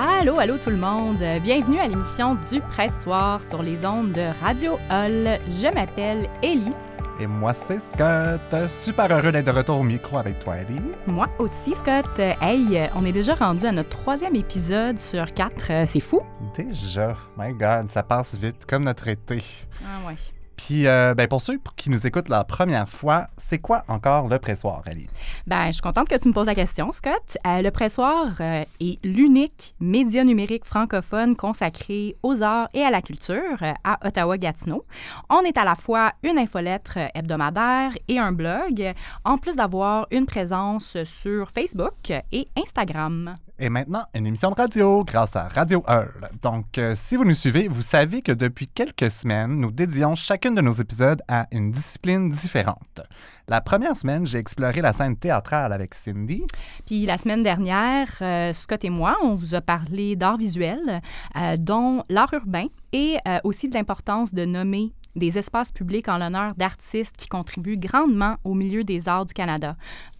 Allô, allô tout le monde. Bienvenue à l'émission du Pressoir sur les ondes de Radio Hall. Je m'appelle Ellie. Et moi, c'est Scott. Super heureux d'être de retour au micro avec toi, Ellie. Moi aussi, Scott. Hey, on est déjà rendu à notre troisième épisode sur quatre. C'est fou. Déjà. My God, ça passe vite, comme notre été. Ah ouais. Puis, euh, ben, pour ceux qui nous écoutent la première fois, c'est quoi encore le pressoir, Ali? Ben, je suis contente que tu me poses la question, Scott. Euh, le pressoir euh, est l'unique média numérique francophone consacré aux arts et à la culture à Ottawa-Gatineau. On est à la fois une infolettre hebdomadaire et un blog, en plus d'avoir une présence sur Facebook et Instagram. Et maintenant, une émission de radio grâce à Radio Hall. Donc, si vous nous suivez, vous savez que depuis quelques semaines, nous dédions chacune de nos épisodes à une discipline différente. La première semaine, j'ai exploré la scène théâtrale avec Cindy. Puis la semaine dernière, euh, Scott et moi, on vous a parlé d'art visuel, euh, dont l'art urbain et euh, aussi de l'importance de nommer des espaces publics en l'honneur d'artistes qui contribuent grandement au milieu des arts du Canada.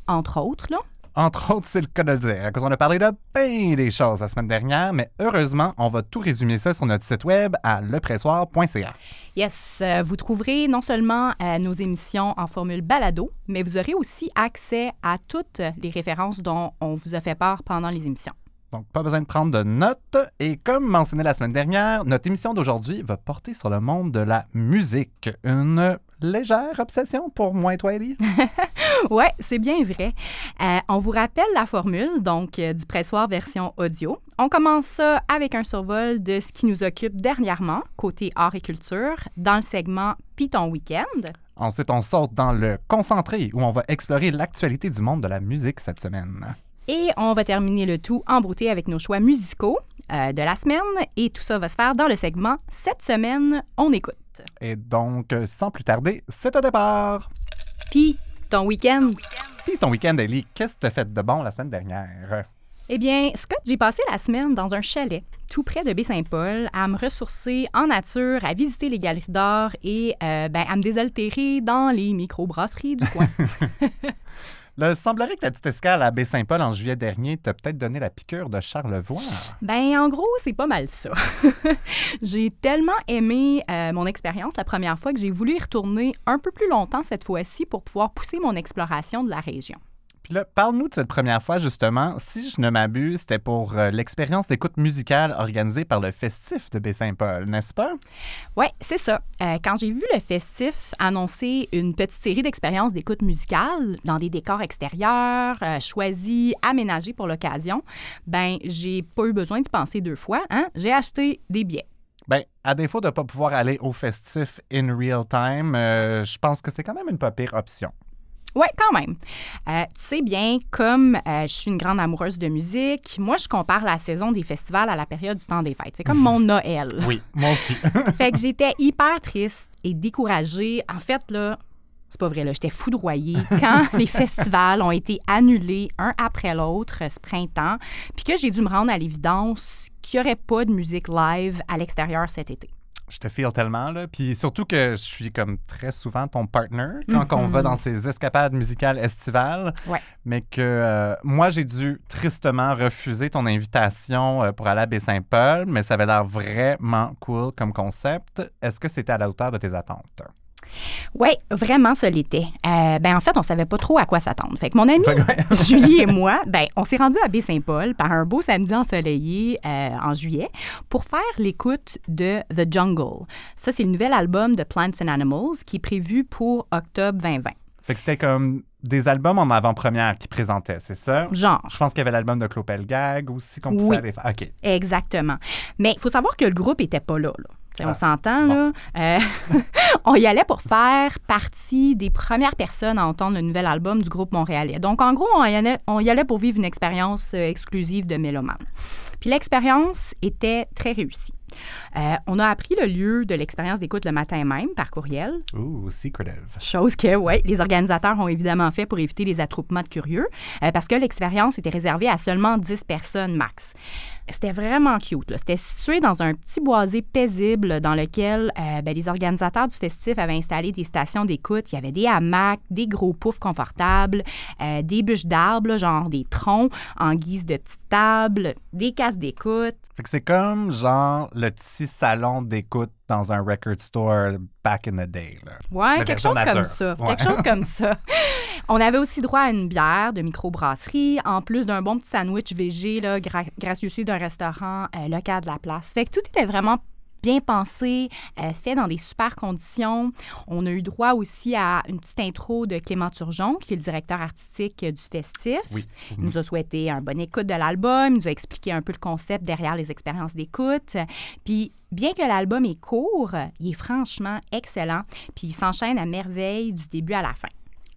Entre autres, là, entre autres, c'est le cas de le dire, parce qu'on a parlé de bien des choses la semaine dernière, mais heureusement, on va tout résumer ça sur notre site web à lepressoir.ca. Yes, euh, vous trouverez non seulement euh, nos émissions en formule balado, mais vous aurez aussi accès à toutes les références dont on vous a fait part pendant les émissions. Donc, pas besoin de prendre de notes. Et comme mentionné la semaine dernière, notre émission d'aujourd'hui va porter sur le monde de la musique. Une légère obsession pour moi et toi, Ellie. oui, c'est bien vrai. Euh, on vous rappelle la formule, donc, euh, du pressoir version audio. On commence ça avec un survol de ce qui nous occupe dernièrement, côté art et culture, dans le segment Python Weekend. Ensuite, on saute dans le concentré, où on va explorer l'actualité du monde de la musique cette semaine. Et on va terminer le tout en beauté avec nos choix musicaux euh, de la semaine. Et tout ça va se faire dans le segment Cette semaine, on écoute. Et donc, euh, sans plus tarder, c'est au départ. Puis, ton week-end. Puis, ton week-end, Ellie, qu'est-ce que tu as fait de bon la semaine dernière? Eh bien, Scott, j'ai passé la semaine dans un chalet tout près de Baie-Saint-Paul à me ressourcer en nature, à visiter les galeries d'art et euh, ben, à me désaltérer dans les microbrasseries du coin. Il semblerait que ta petite escale à Baie-Saint-Paul en juillet dernier t'a peut-être donné la piqûre de Charlevoix. Ben, en gros, c'est pas mal ça. j'ai tellement aimé euh, mon expérience la première fois que j'ai voulu y retourner un peu plus longtemps cette fois-ci pour pouvoir pousser mon exploration de la région parle-nous de cette première fois, justement. Si je ne m'abuse, c'était pour euh, l'expérience d'écoute musicale organisée par le Festif de Baie-Saint-Paul, n'est-ce pas? Oui, c'est ça. Euh, quand j'ai vu le Festif annoncer une petite série d'expériences d'écoute musicale dans des décors extérieurs, euh, choisis, aménagés pour l'occasion, ben j'ai pas eu besoin de penser deux fois. Hein? J'ai acheté des billets. Ben, à défaut de ne pas pouvoir aller au festif in real time, je pense que c'est quand même une pas pire option. Oui, quand même. Euh, tu sais bien, comme euh, je suis une grande amoureuse de musique, moi, je compare la saison des festivals à la période du temps des fêtes. C'est comme mon Noël. Oui, moi aussi. fait que j'étais hyper triste et découragée. En fait, là, c'est pas vrai, là, j'étais foudroyée quand les festivals ont été annulés un après l'autre ce printemps, puis que j'ai dû me rendre à l'évidence qu'il n'y aurait pas de musique live à l'extérieur cet été. Je te feel tellement, là. Puis surtout que je suis comme très souvent ton partner quand on va mm-hmm. dans ces escapades musicales estivales. Ouais. Mais que euh, moi, j'ai dû tristement refuser ton invitation euh, pour aller à Baie-Saint-Paul, mais ça avait l'air vraiment cool comme concept. Est-ce que c'était à la hauteur de tes attentes? Oui, vraiment, ça l'était. Euh, ben, en fait, on savait pas trop à quoi s'attendre. Fait que mon ami Julie et moi, ben, on s'est rendus à Baie-Saint-Paul par un beau samedi ensoleillé euh, en juillet pour faire l'écoute de The Jungle. Ça, c'est le nouvel album de Plants and Animals qui est prévu pour octobre 2020. Fait que c'était comme des albums en avant-première qui présentaient, c'est ça? Genre. Je pense qu'il y avait l'album de Clopel Gag aussi qu'on pouvait aller faire. OK. Exactement. Mais il faut savoir que le groupe n'était pas là. là. On ah, s'entend, là. Euh, on y allait pour faire partie des premières personnes à entendre le nouvel album du groupe montréalais. Donc, en gros, on y allait, on y allait pour vivre une expérience euh, exclusive de mélomane. Puis l'expérience était très réussie. Euh, on a appris le lieu de l'expérience d'écoute le matin même par courriel. Ouh, secretive. Chose que, oui, les organisateurs ont évidemment fait pour éviter les attroupements de curieux, euh, parce que l'expérience était réservée à seulement 10 personnes max. C'était vraiment cute. C'était situé dans un petit boisé paisible dans lequel euh, ben, les organisateurs du festif avaient installé des stations d'écoute. Il y avait des hamacs, des gros poufs confortables, euh, des bûches d'arbres, genre des troncs en guise de petites tables, des cases d'écoute. Fait que c'est comme genre le petit salon d'écoute dans un record store back in the day. Là. Ouais, quelque chose comme ça. Ouais. Quelque chose comme ça. On avait aussi droit à une bière de microbrasserie, en plus d'un bon petit sandwich végé, là, gra- gracieux d'un restaurant euh, local de la place. Fait que tout était vraiment bien pensé, euh, fait dans des super conditions. On a eu droit aussi à une petite intro de Clément Turgeon, qui est le directeur artistique euh, du festif. Oui. Il nous a souhaité un bon écoute de l'album, il nous a expliqué un peu le concept derrière les expériences d'écoute. Puis, bien que l'album est court, il est franchement excellent, puis il s'enchaîne à merveille du début à la fin.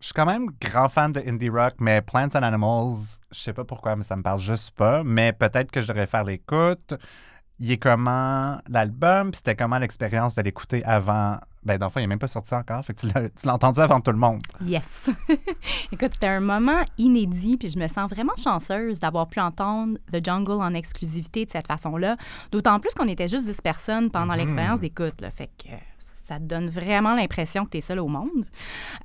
Je suis quand même grand fan de indie rock, mais Plants and Animals, je sais pas pourquoi, mais ça me parle juste pas. Mais peut-être que je devrais faire l'écoute. Il est comment l'album, puis c'était comment l'expérience de l'écouter avant? Ben, dans le fond, il n'est même pas sorti encore, fait que tu l'as- entendu avant tout le monde. Yes. Écoute, c'était un moment inédit, puis je me sens vraiment chanceuse d'avoir pu entendre The Jungle en exclusivité de cette façon-là. D'autant plus qu'on était juste 10 personnes pendant Mhm. l'expérience d'écoute. Fait que ça te donne vraiment l'impression que tu es seul au monde.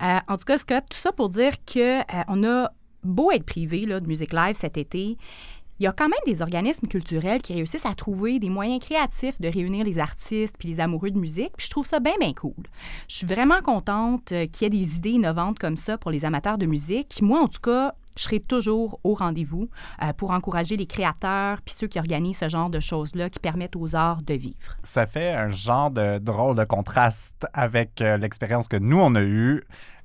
Euh, en tout cas, Scott, tout ça pour dire que euh, on a beau être privé là, de musique live cet été. Il y a quand même des organismes culturels qui réussissent à trouver des moyens créatifs de réunir les artistes puis les amoureux de musique. Puis je trouve ça bien, bien cool. Je suis vraiment contente euh, qu'il y ait des idées innovantes comme ça pour les amateurs de musique. Moi, en tout cas, je serai toujours au rendez-vous euh, pour encourager les créateurs puis ceux qui organisent ce genre de choses-là qui permettent aux arts de vivre. Ça fait un genre de drôle de contraste avec euh, l'expérience que nous, on a eue.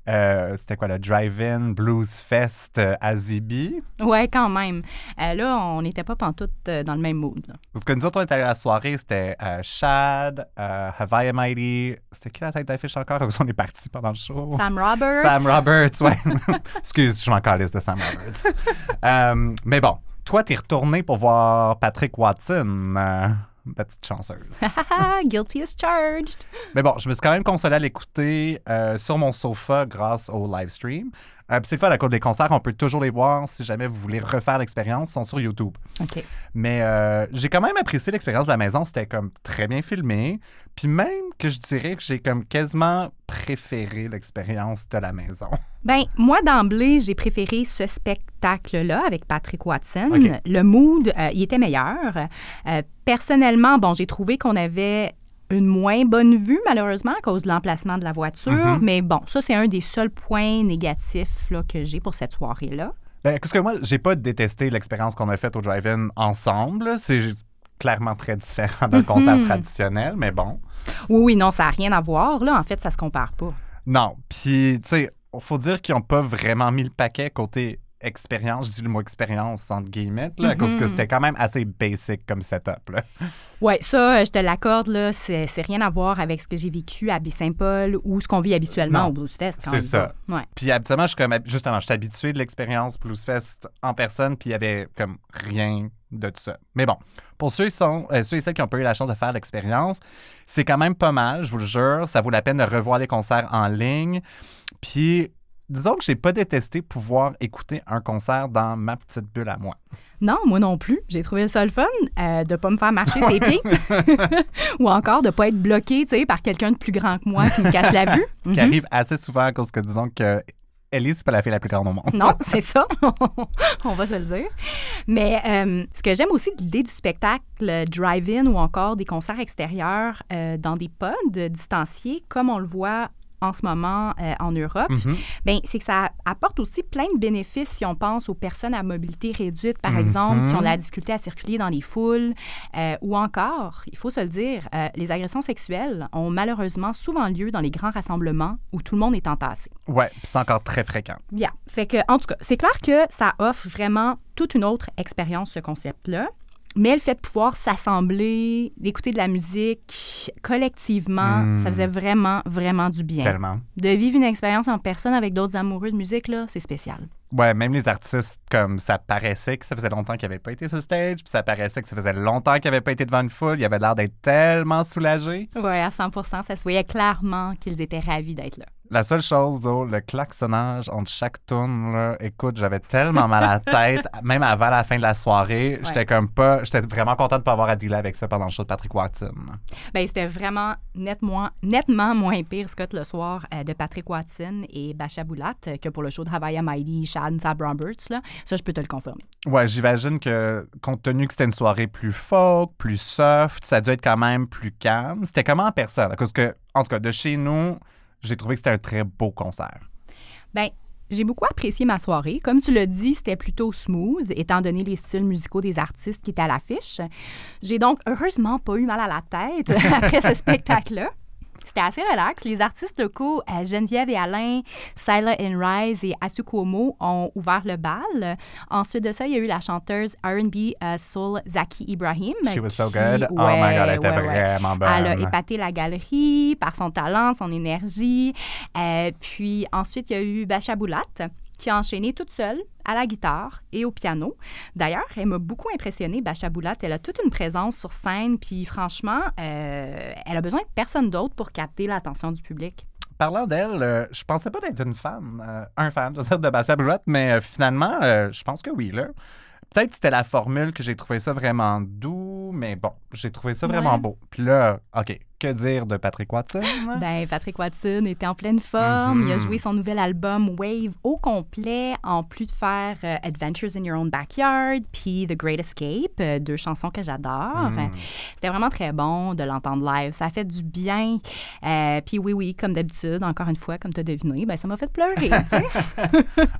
Euh, C'était quoi, le Drive-In Blues Fest euh, à Zibi? Ouais, quand même. Euh, là, on n'était pas pantoute dans le même mood. là. Parce que nous autres, on était allés à la soirée, c'était Shad, Hawaii Mighty. C'était qui la tête d'affiche encore? On est parti pendant le show. Sam Roberts. Sam Roberts, ouais. Excuse, je m'en calisse de Sam Roberts. Mais bon, toi, t'es retourné pour voir Patrick Watson, la petite chanceuse. Guilty as charged. mais bon, je me suis quand même consolé à l'écouter euh, sur mon sofa grâce au live stream. Euh, c'est le fun, à cause des concerts, on peut toujours les voir si jamais vous voulez refaire l'expérience, ils sont sur YouTube. OK. Mais euh, j'ai quand même apprécié l'expérience de la maison. C'était comme très bien filmé. Puis même que je dirais que j'ai comme quasiment préféré l'expérience de la maison. Ben, moi, d'emblée, j'ai préféré ce spectacle-là avec Patrick Watson. Le mood, euh, il était meilleur. Euh, personnellement, bon, j'ai trouvé qu'on avait une moins bonne vue, malheureusement, à cause de l'emplacement de la voiture. Mhm. Mais bon, ça, c'est un des seuls points négatifs là, que j'ai pour cette soirée-là. Ben, parce que moi, j'ai pas détesté l'expérience qu'on a faite au drive-in ensemble. C'est clairement très différent d'un Mhm. concert traditionnel, mais bon. Oui, oui, non, ça n'a rien à voir. Là, en fait, ça se compare pas. Non, puis, tu sais, faut dire qu'ils ont pas vraiment mis le paquet côté expérience. Je dis le mot expérience entre guillemets, là, cause que Mhm. c'était quand même assez basic comme setup. Oui, ça, euh, je te l'accorde, là, c'est rien à voir avec ce que j'ai vécu à Baie-Saint-Paul ou ce qu'on vit habituellement Non, au Blues Fest. quand c'est ça. Ouais. Puis habituellement, je suis comme, justement, je suis habitué de l'expérience Bluesfest en personne, puis il y avait comme rien de tout ça. Mais bon, pour ceux, qui sont, euh, ceux et celles qui n'ont pas eu la chance de faire l'expérience, c'est quand même pas mal, je vous le jure. Ça vaut la peine de revoir les concerts en ligne. Puis, disons que j'ai pas détesté pouvoir écouter un concert dans ma petite bulle à moi. Non, moi non plus. J'ai trouvé ça le fun euh, de pas me faire marcher ses pieds ou encore de pas être bloqué tu sais, par quelqu'un de plus grand que moi qui me cache la vue. Qui Mhm. arrive assez souvent à cause que, disons que Ellie, c'est pas la fille la plus grande au monde. Non, c'est ça. On va se le dire. Mais euh, ce que j'aime aussi de l'idée du spectacle euh, drive-in ou encore des concerts extérieurs euh, dans des pods distanciés, comme on le voit en ce moment euh, en Europe, Mhm. ben, c'est que ça apporte aussi plein de bénéfices si on pense aux personnes à mobilité réduite, par exemple, qui ont de la difficulté à circuler dans les foules, euh, ou encore, il faut se le dire, euh, les agressions sexuelles ont malheureusement souvent lieu dans les grands rassemblements où tout le monde est entassé. Ouais, c'est encore très fréquent. Bien. Fait que, en tout cas, c'est clair que ça offre vraiment toute une autre expérience, ce concept-là. Mais le fait de pouvoir s'assembler, d'écouter de la musique collectivement, Mm. ça faisait vraiment, vraiment du bien. Tellement. De vivre une expérience en personne avec d'autres amoureux de musique, là, c'est spécial. Ouais, même les artistes, comme ça paraissait que ça faisait longtemps qu'ils n'avaient pas été sur le stage, puis ça paraissait que ça faisait longtemps qu'ils n'avaient pas été devant une foule. Ils avaient l'air d'être tellement soulagés. Oui, à 100 ça se voyait clairement qu'ils étaient ravis d'être là. La seule chose, though, le klaxonnage entre chaque tune, là, écoute, j'avais tellement mal à la tête, même avant la fin de la soirée. J'étais comme pas. J'étais vraiment content de pas avoir à dealer avec ça pendant le show de Patrick Watson. Ben, c'était vraiment nettement, nettement moins pire, Scott, le soir euh, de Patrick Watson et Basha Boulat euh, que pour le show de Hawaii Mighty, Shad Tab Roberts. Là. Ça, je peux te le confirmer. Ouais, j'imagine que, compte tenu que c'était une soirée plus folk, plus soft, ça a dû être quand même plus calme. C'était comment en personne? Parce que, en tout cas, de chez nous, j'ai trouvé que c'était un très beau concert. Ben, j'ai beaucoup apprécié ma soirée. Comme tu l'as dit, c'était plutôt smooth, étant donné les styles musicaux des artistes qui étaient à l'affiche. J'ai donc heureusement pas eu mal à la tête après ce spectacle-là. C'était assez relax. Les artistes locaux, euh, Geneviève et Alain, Sila and Rise et Asu Cuomo ont ouvert le bal. Ensuite de ça, il y a eu la chanteuse R&B euh, soul Zaki Ibrahim. She was so qui- good. oh my god, elle était ouais, vraiment bonne. Elle a épaté la galerie par son talent, son énergie. Euh, puis ensuite, il y a eu Basha Boulat qui a enchaîné toute seule à la guitare et au piano. D'ailleurs, elle m'a beaucoup impressionnée, Basha Boulat. Elle a toute une présence sur scène, puis franchement, euh, elle a besoin de personne d'autre pour capter l'attention du public. Parlant d'elle, euh, je pensais pas d'être une fan, euh, un fan, de Bassia Brouette, mais euh, finalement, je pense que oui, là. Peut-être que c'était la formule que j'ai trouvé ça vraiment doux, mais bon, j'ai trouvé ça vraiment Ouais. beau. Puis là, OK, que dire de Patrick Watson? Ben, Patrick Watson était en pleine forme. Il a Mhm. joué son nouvel album Wave au complet, en plus de faire euh, Adventures in Your Own Backyard, puis The Great Escape, euh, deux chansons que j'adore. Mm. C'était vraiment très bon de l'entendre live. Ça a fait du bien. Euh, puis oui, oui, comme d'habitude, encore une fois, comme tu as deviné, ben, ça m'a fait pleurer.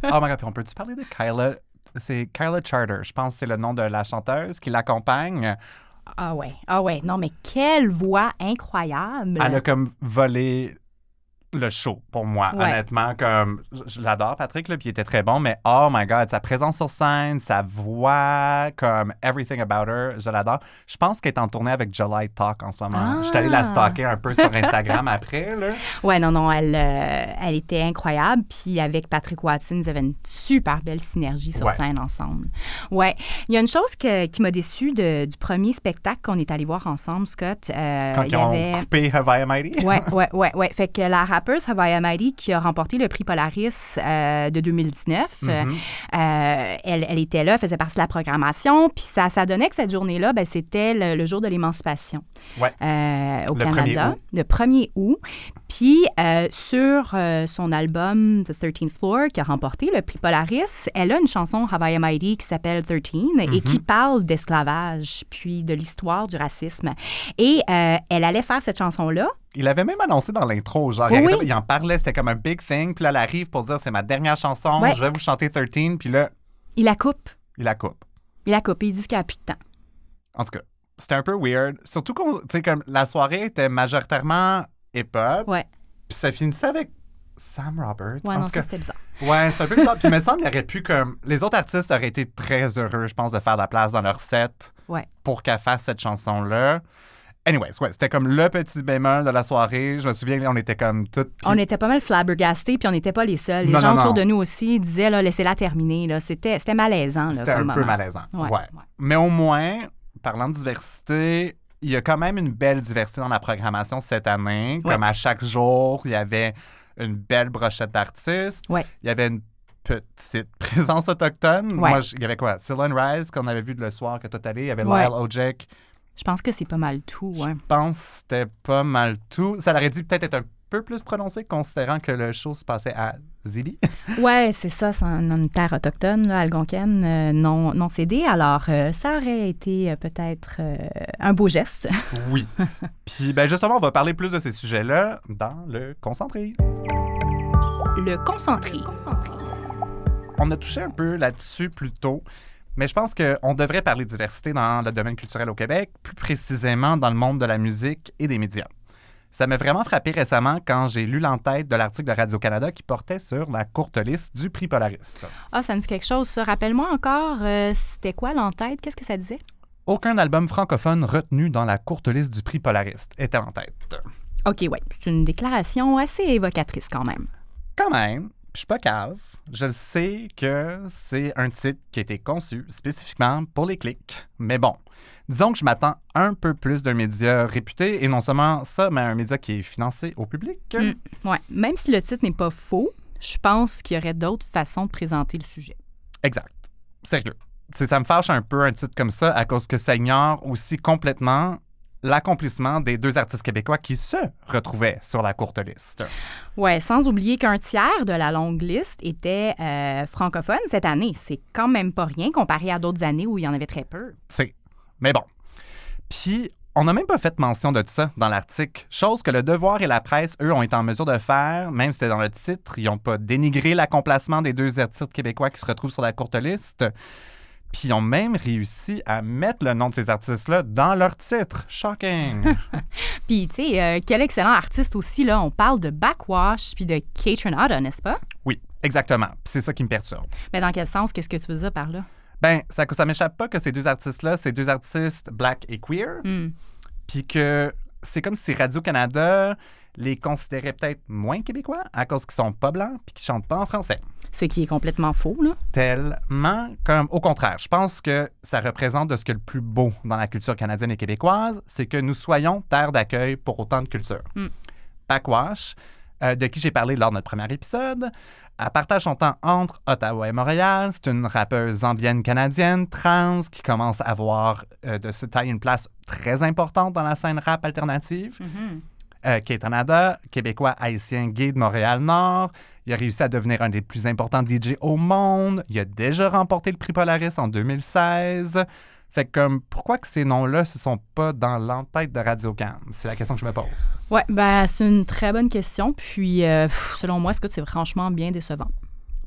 oh my god, puis on peut-tu parler de Kyla? C'est Kyla Charter, je pense que c'est le nom de la chanteuse qui l'accompagne. ah ouais, ah ouais. Non, mais quelle voix incroyable. Elle a comme volé le show pour moi, Ouais. honnêtement. Comme, je, je l'adore, Patrick, là, puis il était très bon, mais oh my God, sa présence sur scène, sa voix, comme everything about her, je l'adore. Je pense qu'elle est en tournée avec July Talk en ce moment. Je suis allée la Ah. stalker un peu sur Instagram après, là. Ouais, non, non, elle, euh, elle était incroyable. Puis avec Patrick Watson, ils avaient une super belle synergie sur Ouais. scène ensemble. Ouais. Il y a une chose que- qui m'a déçue de- du premier spectacle qu'on est allé voir ensemble, Scott. Euh, Quand il ils y ont avait. coupé Hawaii Mighty. Ouais, ouais, ouais, ouais. Fait que la rappeuse qui a remporté le prix Polaris euh, de 2019, euh, Mhm. euh, elle, elle était là, faisait partie de la programmation. Puis ça, ça donnait que cette journée-là, ben, c'était le, le jour de l'émancipation Ouais. euh, au Le 1er Canada, le 1er août. Puis sur son album The 13th Floor, qui a remporté le prix Polaris, elle a une chanson Hawaii Mighty qui s'appelle 13 et qui Mhm. parle d'esclavage, puis de l'histoire du racisme. Et elle allait faire cette chanson-là. Il avait même annoncé dans l'intro, genre, Oui, il, oui. en parlait, c'était comme un big thing. Puis là, elle arrive pour dire c'est ma dernière chanson, Ouais. je vais vous chanter 13, puis là, Il la coupe. il la coupe. Il la coupe. Il dit qu'il n'y a plus de temps. En tout cas, c'était un peu weird. Surtout qu'on, tu sais, comme la soirée était majoritairement hip-hop. Ouais. Puis ça finissait avec Sam Roberts. Ouais, en non, c'était bizarre. ouais, c'était un peu bizarre. Puis il me semble qu'il aurait pu comme. Les autres artistes auraient été très heureux, je pense, de faire de la place dans leur set Ouais. pour qu'elle fasse cette chanson-là. Anyways, ouais, c'était comme le petit bémol de la soirée. Je me souviens, on était comme toutes. On était pas mal flabbergastés, puis on n'était pas les seuls. Les Non, gens non, autour non. de nous aussi disaient, là, laissez-la terminer. Là. C'était, c'était malaisant. C'était un peu malaisant. Ouais, Ouais. ouais. Mais au moins, parlant de diversité, il y a quand même une belle diversité dans la programmation cette année. Ouais. Comme à chaque jour, il y avait une belle brochette d'artistes. Ouais. Il y avait une petite présence autochtone. Ouais. Moi, je- il y avait quoi? Cylan Rise, qu'on avait vu le soir que t'es allé. Il y avait. Lyle Ojek. Je pense que c'est pas mal tout. Ouais. Je pense que c'était pas mal tout. Ça aurait dû peut-être être un peu plus prononcé, considérant que le show se passait à Zili. Ouais, c'est ça, c'est un- une terre autochtone, là, algonquienne, euh, non, non cédée. Alors, euh, ça aurait été euh, peut-être euh, un beau geste. Oui. Puis, ben justement, on va parler plus de ces sujets-là dans le concentré. Le concentré. On a touché un peu là-dessus plus tôt, mais je pense qu'on devrait parler de diversité dans le domaine culturel au Québec, plus précisément dans le monde de la musique et des médias. Ça m'a vraiment frappé récemment quand j'ai lu l'entête de l'article de Radio-Canada qui portait sur la courte liste du prix Polaris. Ah, ça me dit quelque chose, ça. Rappelle-moi encore, euh, c'était quoi l'entête? Qu'est-ce que ça disait? aucun album francophone retenu dans la courte liste du prix Polariste était en tête. OK, ouais, c'est une déclaration assez évocatrice quand même. Quand même, je suis pas cave. Je sais que c'est un titre qui a été conçu spécifiquement pour les clics. Mais bon, disons que je m'attends un peu plus d'un média réputé et non seulement ça, mais un média qui est financé au public. Mm, ouais, même si le titre n'est pas faux, je pense qu'il y aurait d'autres façons de présenter le sujet. Exact. Sérieux. ça me fâche un peu un titre comme ça à cause que ça ignore aussi complètement l'accomplissement des deux artistes québécois qui se retrouvaient sur la courte liste. Ouais, sans oublier qu'un tiers de la longue liste était euh, francophone cette année. C'est quand même pas rien comparé à d'autres années où il y en avait très peu. C'est. Mais bon. Puis, on n'a même pas fait mention de ça dans l'article, chose que le Devoir et la presse, eux, ont été en mesure de faire, même si c'était dans le titre. Ils n'ont pas dénigré l'accomplissement des deux artistes québécois qui se retrouvent sur la courte liste. Puis ils ont même réussi à mettre le nom de ces artistes-là dans leur titre. Shocking! puis, tu sais, euh, quel excellent artiste aussi, là. On parle de Backwash puis de Kate Renata, n'est-ce pas? Oui, exactement. c'est ça qui me perturbe. Mais dans quel sens? Qu'est-ce que tu veux dire par là? Ben, ça, ça m'échappe pas que ces deux artistes-là, c'est deux artistes black et queer. Hmm. Puis que c'est comme si Radio-Canada les considérait peut-être moins québécois à cause qu'ils sont pas blancs puis qu'ils chantent pas en français. Ce qui est complètement faux, là. Tellement. Comme, au contraire, je pense que ça représente de ce que le plus beau dans la culture canadienne et québécoise, c'est que nous soyons terre d'accueil pour autant de cultures. Mm. Backwash, euh, de qui j'ai parlé lors de notre premier épisode, elle partage son temps entre Ottawa et Montréal. C'est une rappeuse zambienne canadienne, trans, qui commence à avoir euh, de se tailler une place très importante dans la scène rap alternative. Mm-hmm. Euh, Canada, québécois haïtien gay de Montréal-Nord. Il a réussi à devenir un des plus importants DJ au monde. Il a déjà remporté le prix Polaris en 2016. Fait que, comme, pourquoi que ces noms-là ne sont pas dans l'entête de Radio Can? C'est la question que je me pose. Ouais, ben, c'est une très bonne question. Puis, euh, selon moi, est-ce que c'est franchement bien décevant?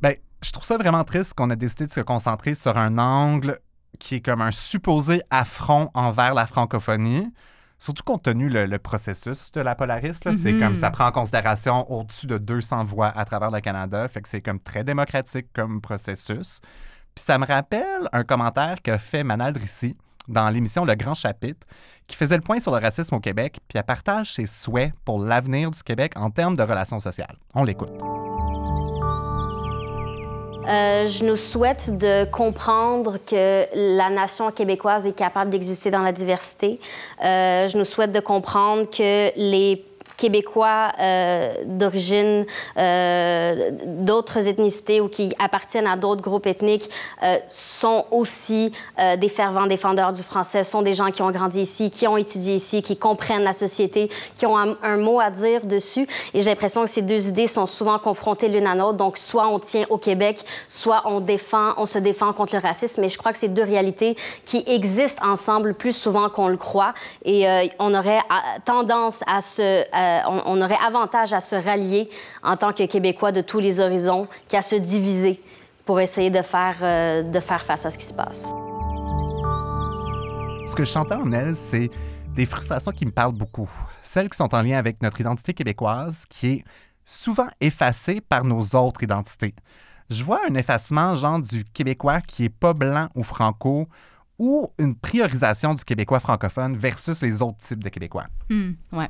Ben, je trouve ça vraiment triste qu'on a décidé de se concentrer sur un angle qui est comme un supposé affront envers la francophonie. Surtout compte tenu le, processus de la Polariste, c'est Mhm. comme ça prend en considération au-dessus de 200 voix à travers le Canada, fait que c'est comme très démocratique comme processus. Puis ça me rappelle un commentaire qu'a fait Manal Drissi dans l'émission Le Grand Chapitre, qui faisait le point sur le racisme au Québec, puis elle partage ses souhaits pour l'avenir du Québec en termes de relations sociales. On l'écoute. Euh, je nous souhaite de comprendre que la nation québécoise est capable d'exister dans la diversité. Euh, je nous souhaite de comprendre que les Québécois euh, d'origine euh, d'autres ethnicités ou qui appartiennent à d'autres groupes ethniques euh, sont aussi euh, des fervents défendeurs du français, sont des gens qui ont grandi ici, qui ont étudié ici, qui comprennent la société, qui ont un, mot à dire dessus. Et j'ai l'impression que ces deux idées sont souvent confrontées l'une à l'autre. Donc, soit on tient au Québec, soit on défend, on se défend contre le racisme. Mais je crois que c'est deux réalités qui existent ensemble plus souvent qu'on le croit. Et euh, on aurait à- tendance à se, euh, on, aurait avantage à se rallier en tant que Québécois de tous les horizons qu'à se diviser pour essayer de faire, euh, de faire face à ce qui se passe. Ce que je chantais en elle, c'est des frustrations qui me parlent beaucoup. Celles qui sont en lien avec notre identité québécoise, qui est souvent effacée par nos autres identités. Je vois un effacement genre du québécois qui est pas blanc ou franco, ou une priorisation du québécois francophone versus les autres types de québécois? Hmm, ouais.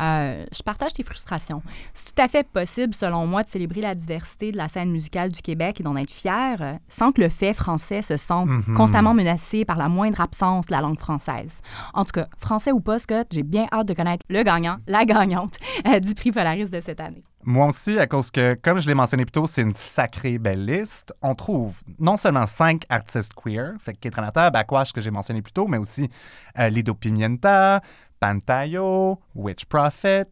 Euh, je partage tes frustrations. C'est tout à fait possible, selon moi, de célébrer la diversité de la scène musicale du Québec et d'en être fier euh, sans que le fait français se sente Mhm. constamment menacé par la moindre absence de la langue française. En tout cas, français ou pas, Scott, j'ai bien hâte de connaître le gagnant, la gagnante euh, du prix Polaris de cette année. Moi aussi, à cause que, comme je l'ai mentionné plus tôt, c'est une sacrée belle liste. On trouve non seulement cinq artistes queer, fait que Kate Renata, Backwash que j'ai mentionné plus tôt, mais aussi euh, Lido Pimienta, Pantayo, Witch Prophet.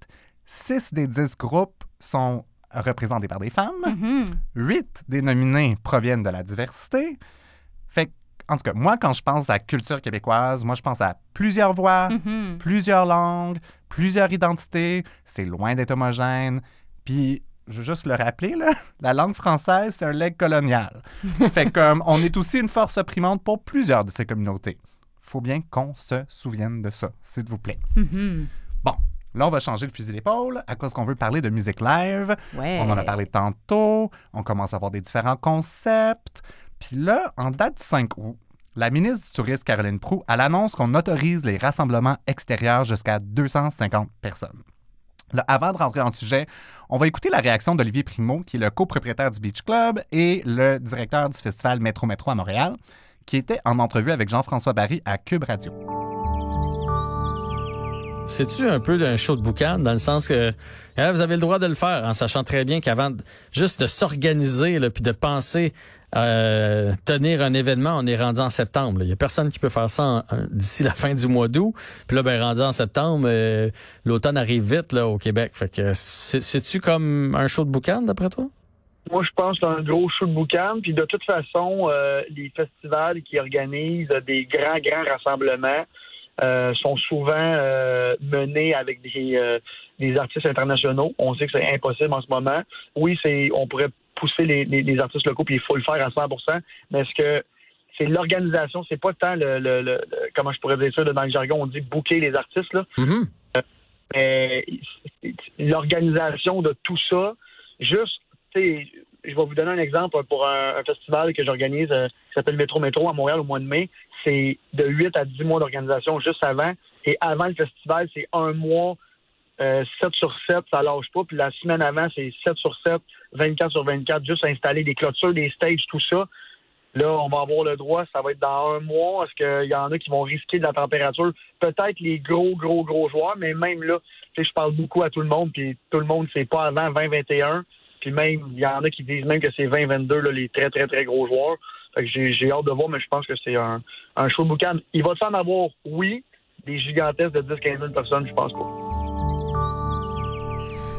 Six des dix groupes sont représentés par des femmes. Mhm. Huit des nominés proviennent de la diversité. Fait que, en tout cas, moi, quand je pense à la culture québécoise, moi, je pense à plusieurs voix, Mhm. plusieurs langues, plusieurs identités. C'est loin d'être homogène. Puis, je veux juste le rappeler, là, la langue française, c'est un legs colonial. fait comme on est aussi une force opprimante pour plusieurs de ces communautés. Faut bien qu'on se souvienne de ça, s'il vous plaît. Mhm. Bon, là, on va changer le fusil d'épaule à cause qu'on veut parler de musique live? Ouais. On en a parlé tantôt. On commence à avoir des différents concepts. Puis là, en date du 5 août, La ministre du Tourisme, Caroline Proux, elle annonce qu'on autorise les rassemblements extérieurs jusqu'à 250 personnes. Là, avant de rentrer dans le sujet, on va écouter la réaction d'Olivier Primo, qui est le copropriétaire du Beach Club et le directeur du festival Métro Métro à Montréal, qui était en entrevue avec Jean-François Barry à Cube Radio. C'est-tu un peu un show de boucan dans le sens que hein, vous avez le droit de le faire en sachant très bien qu'avant juste de s'organiser puis de penser euh, tenir un événement, on est rendu en septembre. Il y a personne qui peut faire ça d'ici la fin du mois d'août. Puis là, ben rendu en septembre, euh, l'automne arrive vite là au Québec. Fait que c'est-tu comme un show de boucan d'après toi? Moi, je pense un gros show de boucan. Puis de toute façon, euh, les festivals qui organisent des grands, grands rassemblements sont souvent menés avec des, des artistes internationaux. On sait que c'est impossible en ce moment. Oui, c'est on pourrait pousser les, les, artistes locaux, puis il faut le faire à 100% mais est-ce que c'est l'organisation, c'est pas tant le, le, comment je pourrais dire ça dans le jargon, on dit booker les artistes là. Mm-hmm. mais l'organisation de tout ça, juste, tu sais, je vais vous donner un exemple pour un, festival que j'organise qui s'appelle Métro Métro à Montréal au mois de mai c'est de 8 à 10 mois d'organisation juste avant. Et avant le festival, c'est un mois, 7 euh, sur 7, ça lâche pas. Puis la semaine avant, c'est 7 sur 7, 24 sur 24, juste installer des clôtures, des stages, tout ça. Là, on va avoir le droit, ça va être dans un mois. Est-ce qu'il y en a qui vont risquer de la température? Peut-être les gros, gros, gros joueurs, mais même là, je parle beaucoup à tout le monde, puis tout le monde, c'est pas avant 2021. Puis même, il y en a qui disent même que c'est 2022, là, les très, très, très gros joueurs j'ai hâte de voir, mais je pense que c'est un, un show boucan. Il va s'en avoir, oui, des gigantesques de 10-15 000 personnes, je pense pas.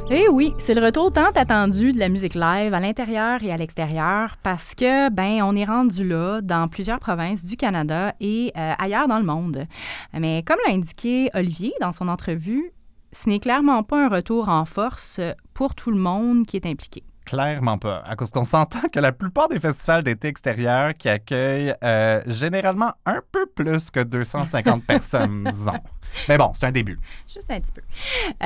Eh oui, c'est le retour tant attendu de la musique live à l'intérieur et à l'extérieur parce que ben on est rendu là dans plusieurs provinces du Canada et euh, ailleurs dans le monde. Mais comme l'a indiqué Olivier dans son entrevue, ce n'est clairement pas un retour en force pour tout le monde qui est impliqué. Clairement pas. À cause qu'on s'entend que la plupart des festivals d'été extérieurs qui accueillent euh, généralement un peu plus que 250 personnes, disons. Mais bon, c'est un début. Juste un petit peu.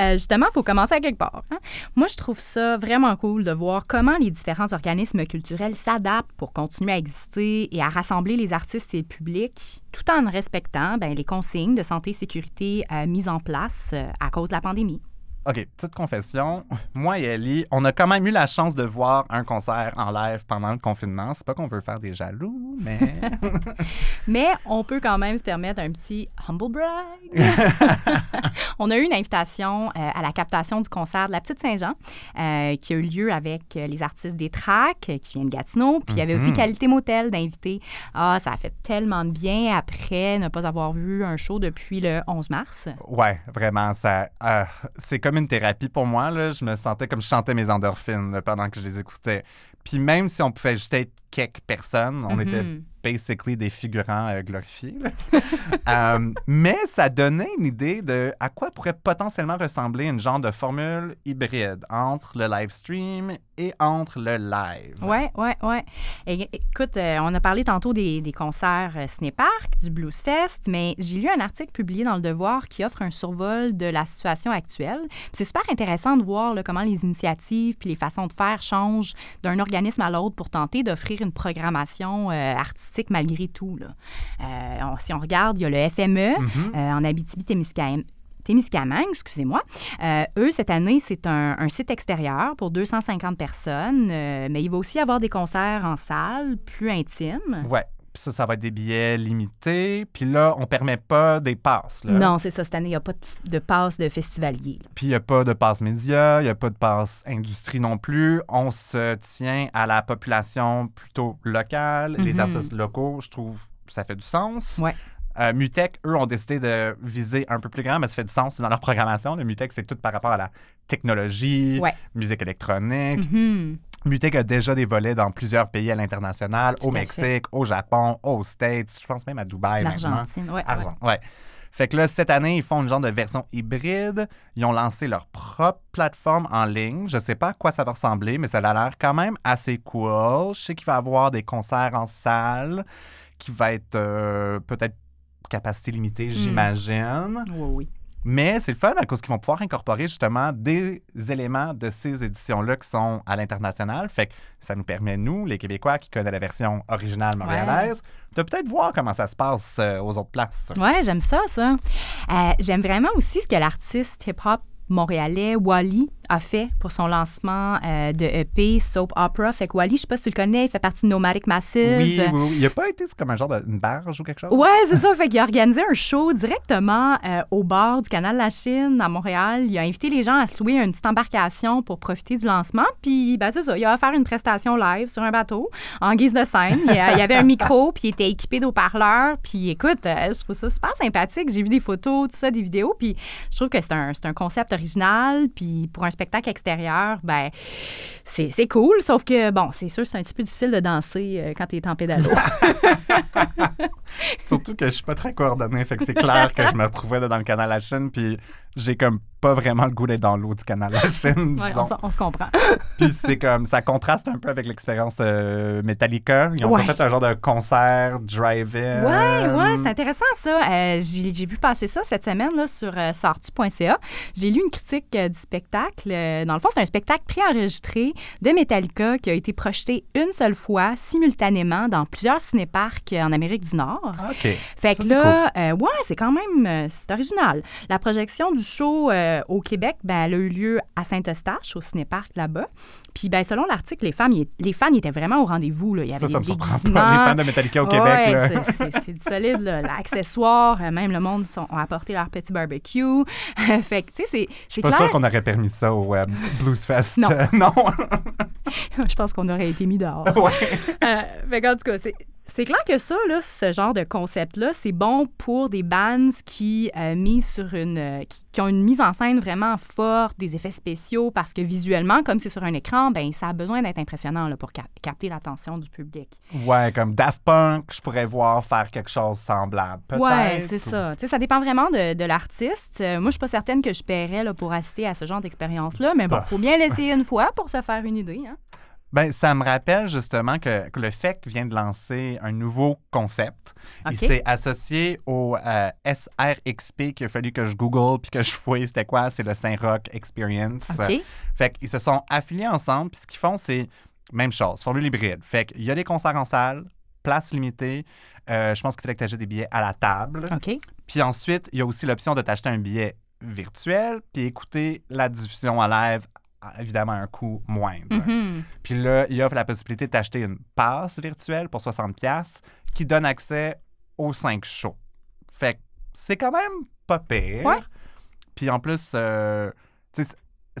Euh, justement, il faut commencer à quelque part. Hein. Moi, je trouve ça vraiment cool de voir comment les différents organismes culturels s'adaptent pour continuer à exister et à rassembler les artistes et le public, tout en respectant ben, les consignes de santé et sécurité euh, mises en place à cause de la pandémie. OK, petite confession. Moi et Ellie, on a quand même eu la chance de voir un concert en live pendant le confinement. C'est pas qu'on veut faire des jaloux, mais. mais on peut quand même se permettre un petit humble brag. on a eu une invitation euh, à la captation du concert de la Petite Saint-Jean euh, qui a eu lieu avec les artistes des Tracks euh, qui viennent de Gatineau. Puis il y avait aussi mhm. Qualité Motel d'invités. Ah, ça a fait tellement de bien après ne pas avoir vu un show depuis le 11 mars. Ouais, vraiment. ça C'est comme une thérapie pour moi. Je me sentais comme je chantais mes endorphines pendant que je les écoutais. Puis même si on pouvait juste être quelques personnes, on était mm-hmm basically des figurants euh, glorifiés. Euh, mais ça donnait une idée de à quoi pourrait potentiellement ressembler une genre de formule hybride entre le live stream et entre le live. Ouais, ouais, ouais. écoute, euh, on a parlé tantôt des, des concerts Cinépark, du Blues Fest, mais j'ai lu un article publié dans Le Devoir qui offre un survol de la situation actuelle. C'est super intéressant de voir comment les initiatives puis les façons de faire changent d'un organisme à l'autre pour tenter d'offrir une programmation artistique malgré tout. Là. Euh, si on regarde, il y a le FME mm-hmm. euh, en Abitibi-Témiscamingue. excusez-moi. Euh, eux, cette année, c'est un, site extérieur pour 250 personnes, mais il va aussi avoir des concerts en salle plus intimes. Ouais. Puis ça, ça va être des billets limités. Puis là, on permet pas des passes. Non, c'est ça. Cette année, il n'y a pas de, passes de festivalier. Puis il n'y a pas de passe média, il n'y a pas de passe industrie non plus. On se tient à la population plutôt locale, les mhm. artistes locaux. Je trouve que ça fait du sens. Ouais. Euh, Mutech, eux, ont décidé de viser un peu plus grand, mais ça fait du sens dans leur programmation. Le Mutech, c'est tout par rapport à la technologie, musique électronique. Mhm. Mutech a déjà des volets dans plusieurs pays à l'international, au Mexique, au Japon, aux States, je pense même à Dubaï L'Argentine, oui. Ouais. Fait que là, cette année, ils font une genre de version hybride. Ils ont lancé leur propre plateforme en ligne. Je sais pas à quoi ça va ressembler, mais ça a l'air quand même assez cool. Je sais qu'il va y avoir des concerts en salle qui va être euh, peut-être capacité limitée, hmm. j'imagine. Oui, oui. Mais c'est le fun à cause qu'ils vont pouvoir incorporer justement des éléments de ces éditions-là qui sont à l'international. Fait que ça nous permet, nous, les Québécois qui connaissent la version originale montréalaise, de peut-être voir comment ça se passe euh, aux autres places. Ouais, j'aime ça, ça. Euh, j'aime vraiment aussi ce que l'artiste hip-hop montréalais Wally a fait pour son lancement euh, de EP Soap Opera. Fait que Wally, je sais pas si tu le connais, il fait partie de Nomadic Massive. Oui, oui, oui. Il a pas été comme un genre d'une barge ou quelque chose? Ouais, c'est ça. Fait qu'il a organisé un show directement euh, au bord du canal de la Chine à Montréal. Il a invité les gens à se louer une petite embarcation pour profiter du lancement. Puis, ben, c'est ça. Il a offert une prestation live sur un bateau en guise de scène. Il, y avait un micro, puis il était équipé d'eau-parleurs. Puis, écoute, euh, je trouve ça super sympathique. J'ai vu des photos, tout ça, des vidéos. Puis, je trouve que c'est un, un concept original. Puis, pour un spectacle extérieur, ben c'est cool. Sauf que, bon, c'est sûr, c'est un petit peu difficile de danser euh, quand tu es en pédalo. Surtout que je suis pas très coordonné. Fait que c'est clair que je me retrouvais dans le canal à la chaîne. Puis j'ai comme pas vraiment le goût d'être dans l'eau du canal la Chine. Ouais, on, on, se comprend. Puis c'est comme, ça contraste un peu avec l'expérience de Metallica. Ils ont fait un genre de concert drive-in. Ouais, ouais, c'est intéressant ça. Euh, j'ai vu passer ça cette semaine là, sur euh, sortu.ca. J'ai lu une critique euh, du spectacle. Euh, dans le fond, c'est un spectacle préenregistré de Metallica qui a été projeté une seule fois, simultanément, dans plusieurs cinéparcs en Amérique du Nord. Ah, OK. Fait que là, ouais, c'est quand même, c'est original. La projection du show au Québec, ben, elle a eu lieu à Saint-Eustache, au cinéparc là-bas. Puis, ben, selon l'article, les, femmes, les fans étaient vraiment au rendez-vous. Il y avait ça, ça me surprend pas. Les fans de Metallica au Québec. C'est du solide. L'accessoire, même le monde sont, ont apporté leur petit barbecue. fait que, tu sais, c'est. Je suis pas sûr qu'on aurait permis ça au euh, Blues Fest. Non. non. Je pense qu'on aurait été mis dehors. Ouais. Euh, fait en tout cas, c'est c'est clair que ça, là, ce genre de concept-là, c'est bon pour des bands qui, euh, misent sur une, euh, qui, ont une mise en scène vraiment forte, des effets spéciaux, parce que visuellement, comme c'est sur un écran, ben ça a besoin d'être impressionnant là, pour capter l'attention du public. Ouais, comme Daft Punk, je pourrais voir faire quelque chose semblable. Ouais, c'est ça. ça dépend vraiment de, de l'artiste. Euh, moi, je suis pas certaine que je paierais là, pour assister à ce genre d'expérience-là, mais bon, il faut bien l'essayer une fois pour se faire une idée. Hein? Ben, ça me rappelle justement que, le FEC vient de lancer un nouveau concept. Il s'est associé au euh, SRXP qu'il a fallu que je google puis que je fouille c'était quoi? C'est le Saint-Roch Experience. OK. Fait qu'ils se sont affiliés ensemble puis ce qu'ils font, c'est même chose, formule hybride. Fait qu'il y a des concerts en salle, place limitée. Euh, je pense qu'il fallait que tu achètes des billets à la table. OK. Puis ensuite, il y a aussi l'option de t'acheter un billet virtuel puis écouter la diffusion à live évidemment un coût moindre. Mm-hmm. Puis là, il offre la possibilité d'acheter une passe virtuelle pour 60$ qui donne accès aux 5 shows. Fait que c'est quand même pas pire. Ouais. Puis en plus, euh,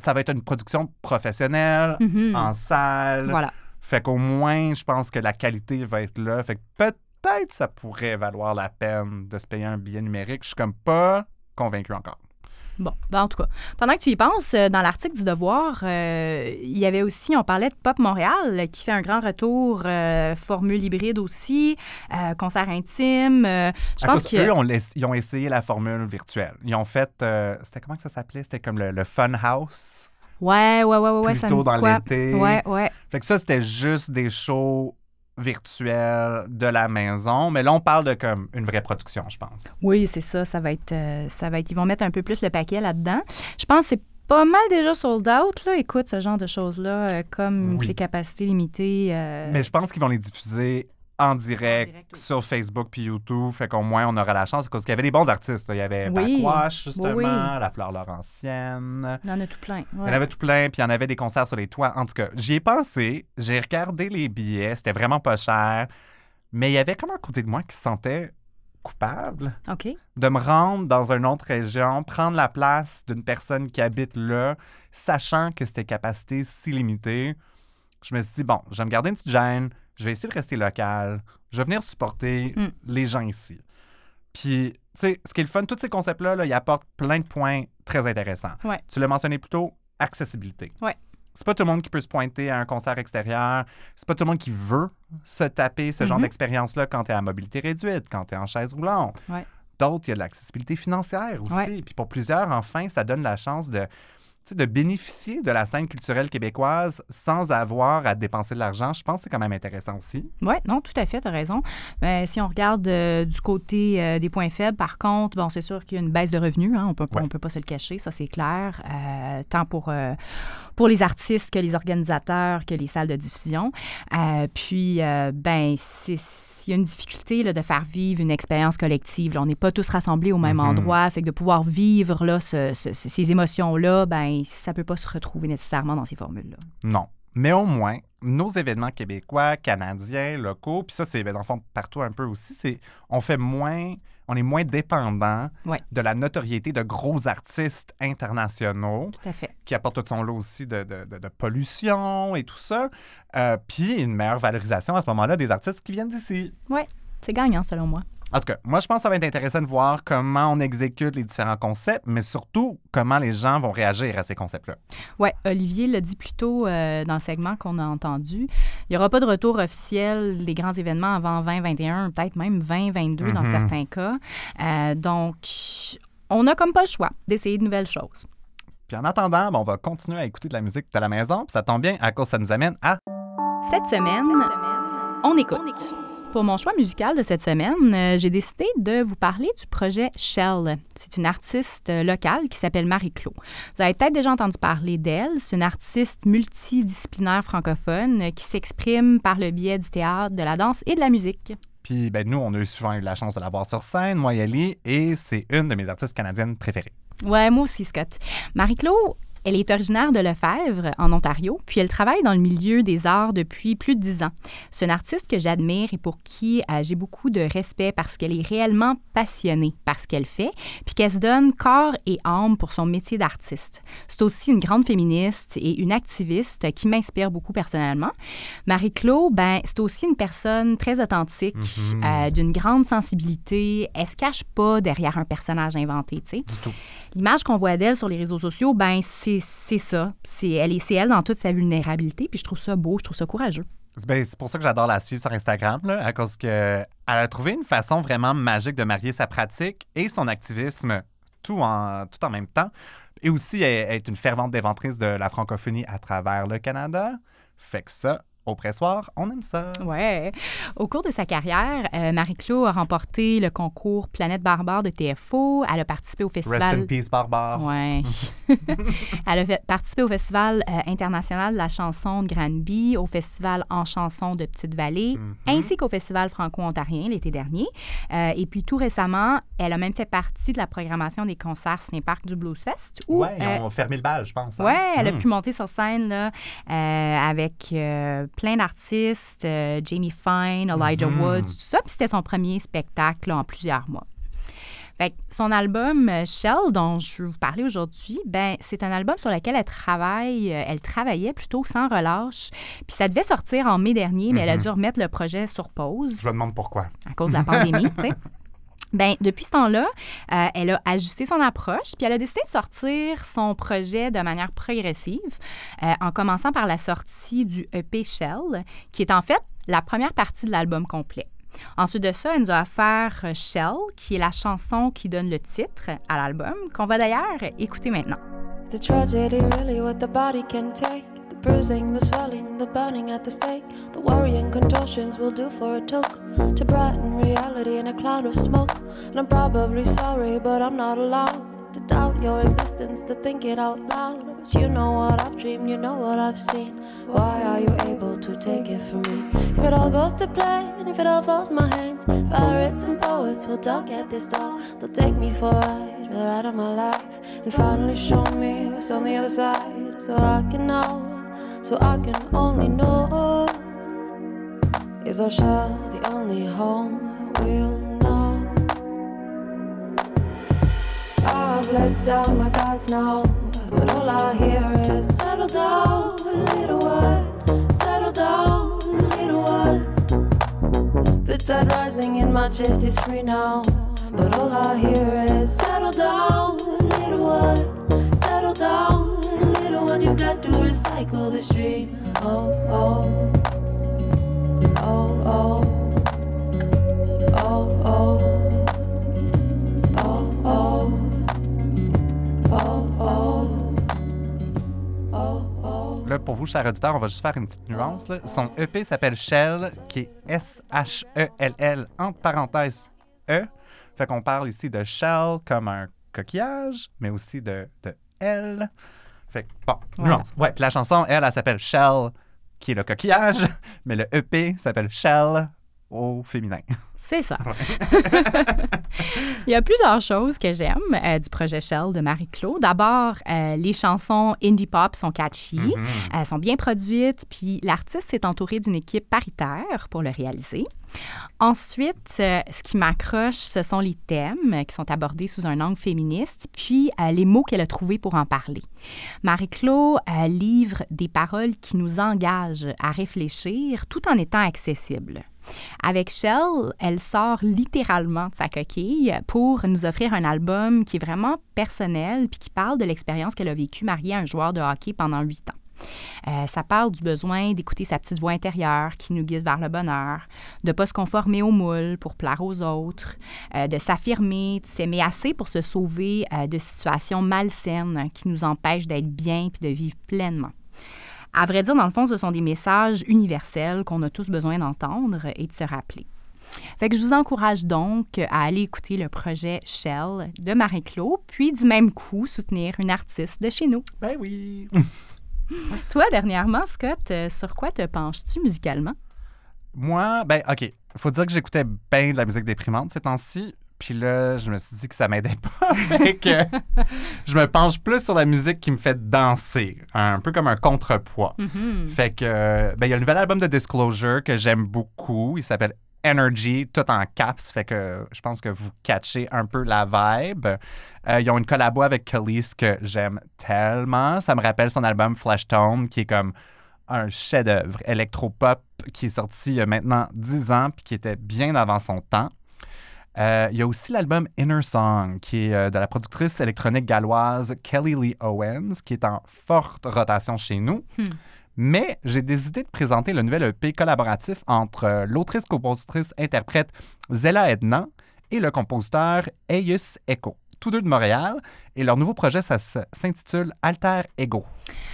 ça va être une production professionnelle, Mm-hmm. en salle. Voilà. Fait qu'au moins, je pense que la qualité va être là. Fait que peut-être ça pourrait valoir la peine de se payer un billet numérique. Je suis comme pas convaincu encore. Bon, ben en tout cas, pendant que tu y penses, euh, dans l'article du Devoir, euh, il y avait aussi, on parlait de Pop Montréal qui fait un grand retour, euh, formule hybride aussi, euh, concert intime. euh, je À pense cause que. eux, on l'a- ils ont essayé la formule virtuelle. Ils ont fait, euh, c'était comment que ça s'appelait? C'était comme le, le Fun House, Ouais, ouais, ouais, ouais, ouais, ça me plutôt dit dans l'été. Ouais, ouais. Fait que ça, c'était juste des shows virtuels de la maison. Mais là, on parle de comme une vraie production, je pense. Oui, c'est ça. Ça va être, euh, ça va être. Ils vont mettre un peu plus le paquet là-dedans. Je pense que c'est pas mal déjà sold out. Là. Écoute, ce genre de choses-là, euh, comme Oui. ces capacités limitées. euh, Mais je pense qu'ils vont les diffuser en direct, En direct aussi. sur Facebook puis YouTube. Fait qu'au moins, on aura la chance. Parce qu'il y avait des bons artistes. là. Il y avait Oui. Backwash, justement, Oui. La Fleur Laurentienne. Il y en a tout plein. Il y en avait tout plein, puis il y en avait des concerts sur les toits. En tout cas, j'y ai pensé, j'ai regardé les billets, c'était vraiment pas cher, mais il y avait comme un côté de moi qui se sentait coupable de me rendre dans une autre région, prendre la place d'une personne qui habite là, sachant que c'était capacité si limitée. Je me suis dit, bon, je vais me garder une petite gêne, je vais essayer de rester local, je vais venir supporter Mm. les gens ici. Puis, tu sais, ce qui est le fun, tous ces concepts-là, là, ils apportent plein de points très intéressants. Ouais. Tu l'as mentionné plus tôt, accessibilité. Ouais. C'est pas tout le monde qui peut se pointer à un concert extérieur. C'est pas tout le monde qui veut se taper ce genre Mhm. d'expérience-là quand tu es à mobilité réduite, quand tu es en chaise roulante. Ouais. D'autres, il y a de l'accessibilité financière aussi. Puis pour plusieurs, enfin, ça donne la chance de de bénéficier de la scène culturelle québécoise sans avoir à dépenser de l'argent, je pense que c'est quand même intéressant aussi. Oui, non, tout à fait, tu as raison. Mais si on regarde euh, du côté euh, des points faibles, par contre, bon, c'est sûr qu'il y a une baisse de revenus. Hein, on peut, Ouais. on peut pas se le cacher, ça c'est clair. Euh, tant pour, pour les artistes que les organisateurs, que les salles de diffusion. Puis, ben, c'est il y a une difficulté là, de faire vivre une expérience collective. là. On n'est pas tous rassemblés au même Mhm. endroit. Fait que de pouvoir vivre là, ce- ce- ce- ces émotions-là, ben, ça peut pas se retrouver nécessairement dans ces formules-là. Non. Mais au moins, nos événements québécois, canadiens, locaux, puis ça, c'est ben, dans le fond partout un peu aussi, c'est on fait moins, on est moins dépendant Ouais. de la notoriété de gros artistes internationaux Tout à fait. qui apportent tout son lot aussi de, de- de- de pollution et tout ça. Euh, puis une meilleure valorisation à ce moment-là des artistes qui viennent d'ici. C'est gagnant, selon moi. En tout cas, moi, je pense que ça va être intéressant de voir comment on exécute les différents concepts, mais surtout comment les gens vont réagir à ces concepts-là. Oui, Olivier l'a dit plus tôt euh, dans le segment qu'on a entendu. Il n'y aura pas de retour officiel des grands événements avant 2021, peut-être même 2022 dans Mhm. certains cas. Euh, donc, on n'a comme pas le choix d'essayer de nouvelles choses. Puis en attendant, ben, on va continuer à écouter de la musique de la maison, puis ça tombe bien à cause ça nous amène à Cette semaine, on écoute. Pour mon choix musical de cette semaine, euh, j'ai décidé de vous parler du projet Shell. C'est une artiste euh, locale qui s'appelle Marie-Claude. Vous avez peut-être déjà entendu parler d'elle. C'est une artiste multidisciplinaire francophone euh, qui s'exprime par le biais du théâtre, de la danse et de la musique. Puis ben, nous, on a eu souvent eu la chance de la voir sur scène, moi et Ali, et c'est une de mes artistes canadiennes préférées. Ouais, moi aussi, Scott. Marie-Claude, elle est originaire de Lefebvre, en Ontario, puis elle travaille dans le milieu des arts depuis plus de dix ans. C'est une artiste que j'admire et pour qui euh, j'ai beaucoup de respect parce qu'elle est réellement passionnée par ce qu'elle fait, puis qu'elle se donne corps et âme pour son métier d'artiste. C'est aussi une grande féministe et une activiste qui m'inspire beaucoup personnellement. Marie-Claude, ben, c'est aussi une personne très authentique, Mhm. euh, d'une grande sensibilité. Elle se cache pas derrière un personnage inventé, tu sais. Du tout. L'image qu'on voit d'elle sur les réseaux sociaux, ben c'est ça. C'est elle, elle dans toute sa vulnérabilité. Puis je trouve ça beau, je trouve ça courageux. C'est pour ça que j'adore la suivre sur Instagram, là, à cause elle a trouvé une façon vraiment magique de marier sa pratique et son activisme tout en, tout en même temps. Et aussi, elle, elle est une fervente déventrice de la francophonie à travers le Canada. Fait que ça, au pressoir, on aime ça. Ouais. Au cours de sa carrière, euh, Marie-Claude a remporté le concours Planète Barbare de TFO. Elle a participé au Rest festival. in peace, Barbare. Ouais. Elle a fait- participé au Festival euh, international de la chanson de Granby, au Festival en chanson de Petite-Vallée, Mhm. ainsi qu'au Festival franco-ontarien l'été dernier. Euh, et puis tout récemment, elle a même fait partie de la programmation des concerts Cinépark du Blues Fest. où, Ouais, ils ont fermé le bal, je pense. hein? Ouais, elle a Mm. pu monter sur scène là, avec plein d'artistes, euh, Jamie Fine, Elijah Mhm. Woods, tout ça. Puis c'était son premier spectacle là, en plusieurs mois. Fait que son album euh, Shell, dont je vais vous parler aujourd'hui, ben c'est un album sur lequel elle travaille, euh, elle travaillait plutôt sans relâche. Puis ça devait sortir en mai dernier, mais elle a Mhm. dû remettre le projet sur pause Je me demande pourquoi. à cause de la pandémie, tu sais. Ben, depuis ce temps-là, euh, elle a ajusté son approche, puis elle a décidé de sortir son projet de manière progressive, euh, en commençant par la sortie du EP Shell, qui est en fait la première partie de l'album complet. Ensuite de ça, elle nous a offert euh, Shell, qui est la chanson qui donne le titre à l'album, qu'on va d'ailleurs écouter maintenant. Tragedy, really, what the body can take. Bruising, the swelling, the burning at the stake. The worrying and contortions will do for a toke. To brighten reality in a cloud of smoke. And I'm probably sorry, but I'm not allowed to doubt your existence, to think it out loud. But you know what I've dreamed, you know what I've seen. Why are you able to take it from me? If it all goes to plan, if it all falls my hands, pirates and poets will dock at this door. They'll take me for a ride, the ride of my life, and finally show me what's on the other side, so I can know, so I can only know. Is our shell the only home we'll know? I've let down my guards now, but all I hear is settle down, a little one, settle down, a little one. The tide rising in my chest is free now, but all I hear is settle down, a little one, settle down, là, pour vous, chers auditeurs, on va juste faire une petite nuance. là. Son EP s'appelle Shell, qui est S-H-E-L-L, entre parenthèses E. Fait qu'on parle ici de Shell comme un coquillage, mais aussi de, de L. Fait que, bon, nuance. Ouais, puis la chanson, elle, elle s'appelle Shell, qui est le coquillage, mais le EP s'appelle Shell au féminin. C'est ça. Il y a plusieurs choses que j'aime euh, du projet Shell de Marie-Claude. D'abord, euh, les chansons indie pop sont catchy, Mhm. elles sont bien produites, puis l'artiste s'est entouré d'une équipe paritaire pour le réaliser. Ensuite, euh, ce qui m'accroche, ce sont les thèmes qui sont abordés sous un angle féministe, puis euh, les mots qu'elle a trouvés pour en parler. Marie-Claude euh, livre des paroles qui nous engagent à réfléchir tout en étant accessibles. Avec Shell, elle sort littéralement de sa coquille pour nous offrir un album qui est vraiment personnel puis qui parle de l'expérience qu'elle a vécue mariée à un joueur de hockey pendant huit ans. Euh, ça parle du besoin d'écouter sa petite voix intérieure qui nous guide vers le bonheur, de ne pas se conformer au moule pour plaire aux autres, euh, de s'affirmer, de s'aimer assez pour se sauver euh, de situations malsaines qui nous empêchent d'être bien puis de vivre pleinement. À vrai dire, dans le fond, ce sont des messages universels qu'on a tous besoin d'entendre et de se rappeler. Fait que je vous encourage donc à aller écouter le projet Shell de Marie-Claude, puis du même coup soutenir une artiste de chez nous. Ben oui. Toi, dernièrement, Scott, euh, sur quoi te penches-tu musicalement? Moi, ben, OK. Faut dire que j'écoutais bien de la musique déprimante ces temps-ci. Puis là, je me suis dit que ça m'aidait pas. fait que je me penche plus sur la musique qui me fait danser. Un peu comme un contrepoids. Mhm. Fait que, ben, il y a le nouvel album de Disclosure que j'aime beaucoup. Il s'appelle Energy, tout en caps. Fait que je pense que vous catchez un peu la vibe. Euh, ils ont une collabo avec Khalees que j'aime tellement. Ça me rappelle son album Flash Tone, qui est comme un chef-d'œuvre électropop qui est sorti il y a maintenant 10 ans puis qui était bien avant son temps. Euh, il y a aussi l'album Inner Song, qui est euh, de la productrice électronique galloise Kelly Lee Owens, qui est en forte rotation chez nous. Hmm. Mais j'ai décidé de présenter le nouvel EP collaboratif entre euh, l'autrice, compositrice, interprète Zella Edna et le compositeur Eius Echo, tous deux de Montréal. Et leur nouveau projet, ça s'intitule Alter Ego.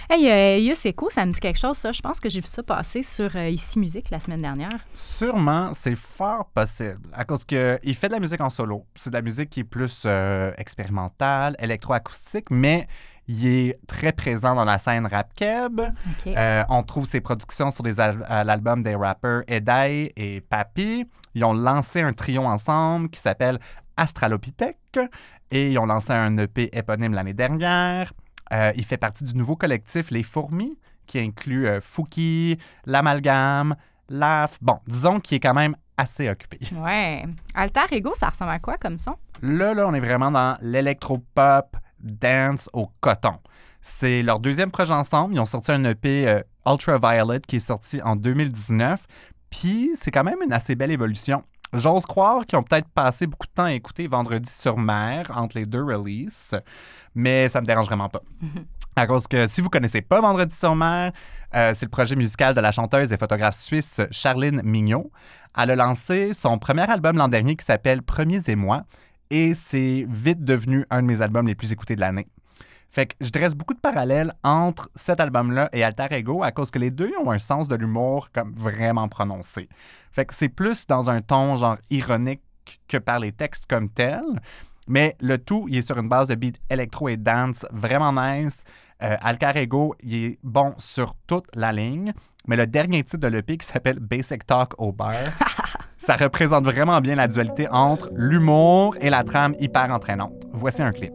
Hey, euh, Yoseko, ça me dit quelque chose, ça. Je pense que j'ai vu ça passer sur euh, Ici Musique la semaine dernière. Sûrement, c'est fort possible. À cause qu'il fait de la musique en solo. C'est de la musique qui est plus euh, expérimentale, électroacoustique, mais il est très présent dans la scène rap keb. Euh, on trouve ses productions sur l'album des rappeurs Edai et Papi. Ils ont lancé un trio ensemble qui s'appelle Astralopithèque et ils ont lancé un EP éponyme l'année dernière. Euh, il fait partie du nouveau collectif Les Fourmis qui inclut euh, Fouki, l'Amalgame, l'AF. Bon, disons qu'il est quand même assez occupé. Ouais. Alter Ego, ça ressemble à quoi comme son? Là, là, on est vraiment dans l'électropop dance au coton. C'est leur deuxième projet ensemble. Ils ont sorti un EP euh, Ultraviolet qui est sorti en 2019. Puis c'est quand même une assez belle évolution. J'ose croire qu'ils ont peut-être passé beaucoup de temps à écouter Vendredi sur mer entre les deux releases, mais ça me dérange vraiment pas. À cause que si vous connaissez pas Vendredi sur mer, euh, c'est le projet musical de la chanteuse et photographe suisse Charline Mignot. Elle a lancé son premier album l'an dernier qui s'appelle Premiers et moi et c'est vite devenu un de mes albums les plus écoutés de l'année. Fait que je dresse beaucoup de parallèles entre cet album-là et Alter Ego à cause que les deux ont un sens de l'humour comme vraiment prononcé. Fait que c'est plus dans un ton genre ironique que par les textes comme tels. Mais le tout, il est sur une base de beat électro et dance vraiment nice. Euh, Alter Ego, il est bon sur toute la ligne. Mais le dernier titre de l'EP qui s'appelle Basic Talk au bar, ça représente vraiment bien la dualité entre l'humour et la trame hyper entraînante. Voici un clip.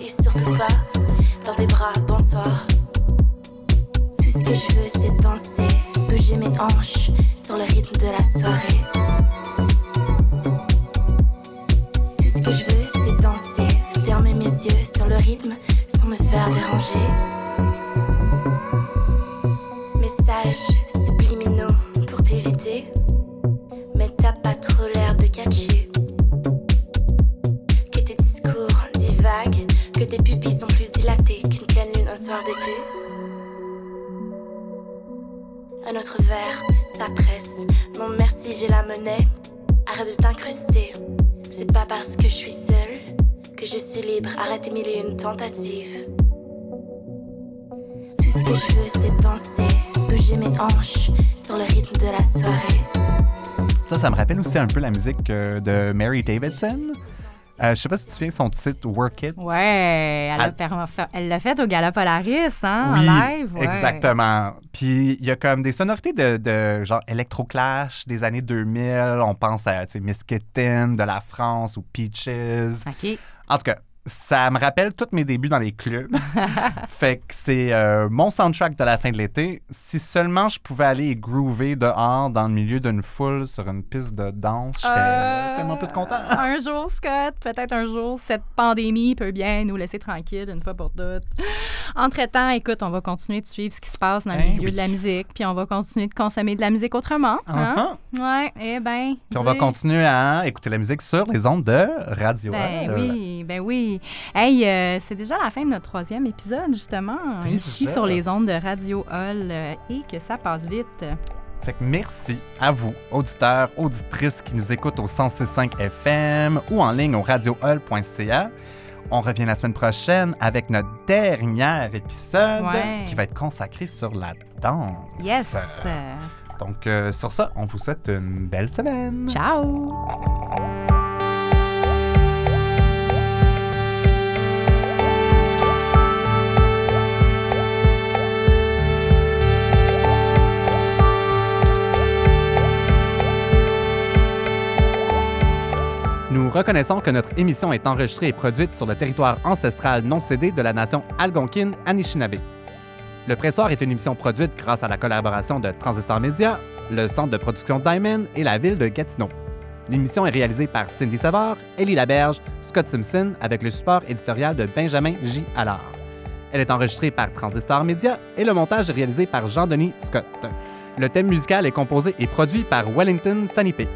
Et surtout pas que je suis libre. Arrête tes mille et une tentatives. Tout ce que je veux, c'est danser, bouger mes hanches sur le rythme de la soirée. Ça, ça me rappelle aussi un peu la musique euh, de Mary Davidson. Euh, je sais pas si tu te souviens de son titre Work It. Ouais, elle, a Elle- perma- fait- elle l'a fait au Gala Polaris, hein, Oui, en live. ouais. exactement. Puis il y a comme des sonorités de, de genre Electroclash des années 2000. On pense à Miss Kitten de la France ou Peaches. OK. En tout cas, ça me rappelle tous mes débuts dans les clubs. fait que c'est euh, mon soundtrack de la fin de l'été. Si seulement je pouvais aller groover dehors dans le milieu d'une foule sur une piste de danse, je serais Euh, tellement plus content. Un jour, Scott, peut-être un jour, cette pandémie peut bien nous laisser tranquilles une fois pour toutes. Entre-temps, écoute, on va continuer de suivre ce qui se passe dans le Ben milieu oui. de la musique, puis on va continuer de consommer de la musique autrement. Hein? Uh-huh. Ouais, eh ben. Puis on va continuer à écouter la musique sur les ondes de Radio Ben oui, ben oui. Hey, euh, c'est déjà la fin de notre troisième épisode, justement, ici sur les ondes de Radio Hall, euh, et que ça passe vite. Fait que merci à vous, auditeurs, auditrices qui nous écoutent au 106.5 FM ou en ligne au radiohall.ca. On revient la semaine prochaine avec notre dernier épisode Ouais. qui va être consacré sur la danse. Yes! Donc, euh, sur ça, on vous souhaite une belle semaine. Ciao! Reconnaissons que notre émission est enregistrée et produite sur le territoire ancestral non cédé de la nation algonquine Anishinaabe. Le Pressoir est une émission produite grâce à la collaboration de Transistor Media, le centre de production Diamond et la ville de Gatineau. L'émission est réalisée par Cindy Savard, Ellie Laberge, Scott Simpson avec le support éditorial de Benjamin J. Allard. Elle est enregistrée par Transistor Media et le montage est réalisé par Jean-Denis Scott. Le thème musical est composé et produit par Wellington Sanipé.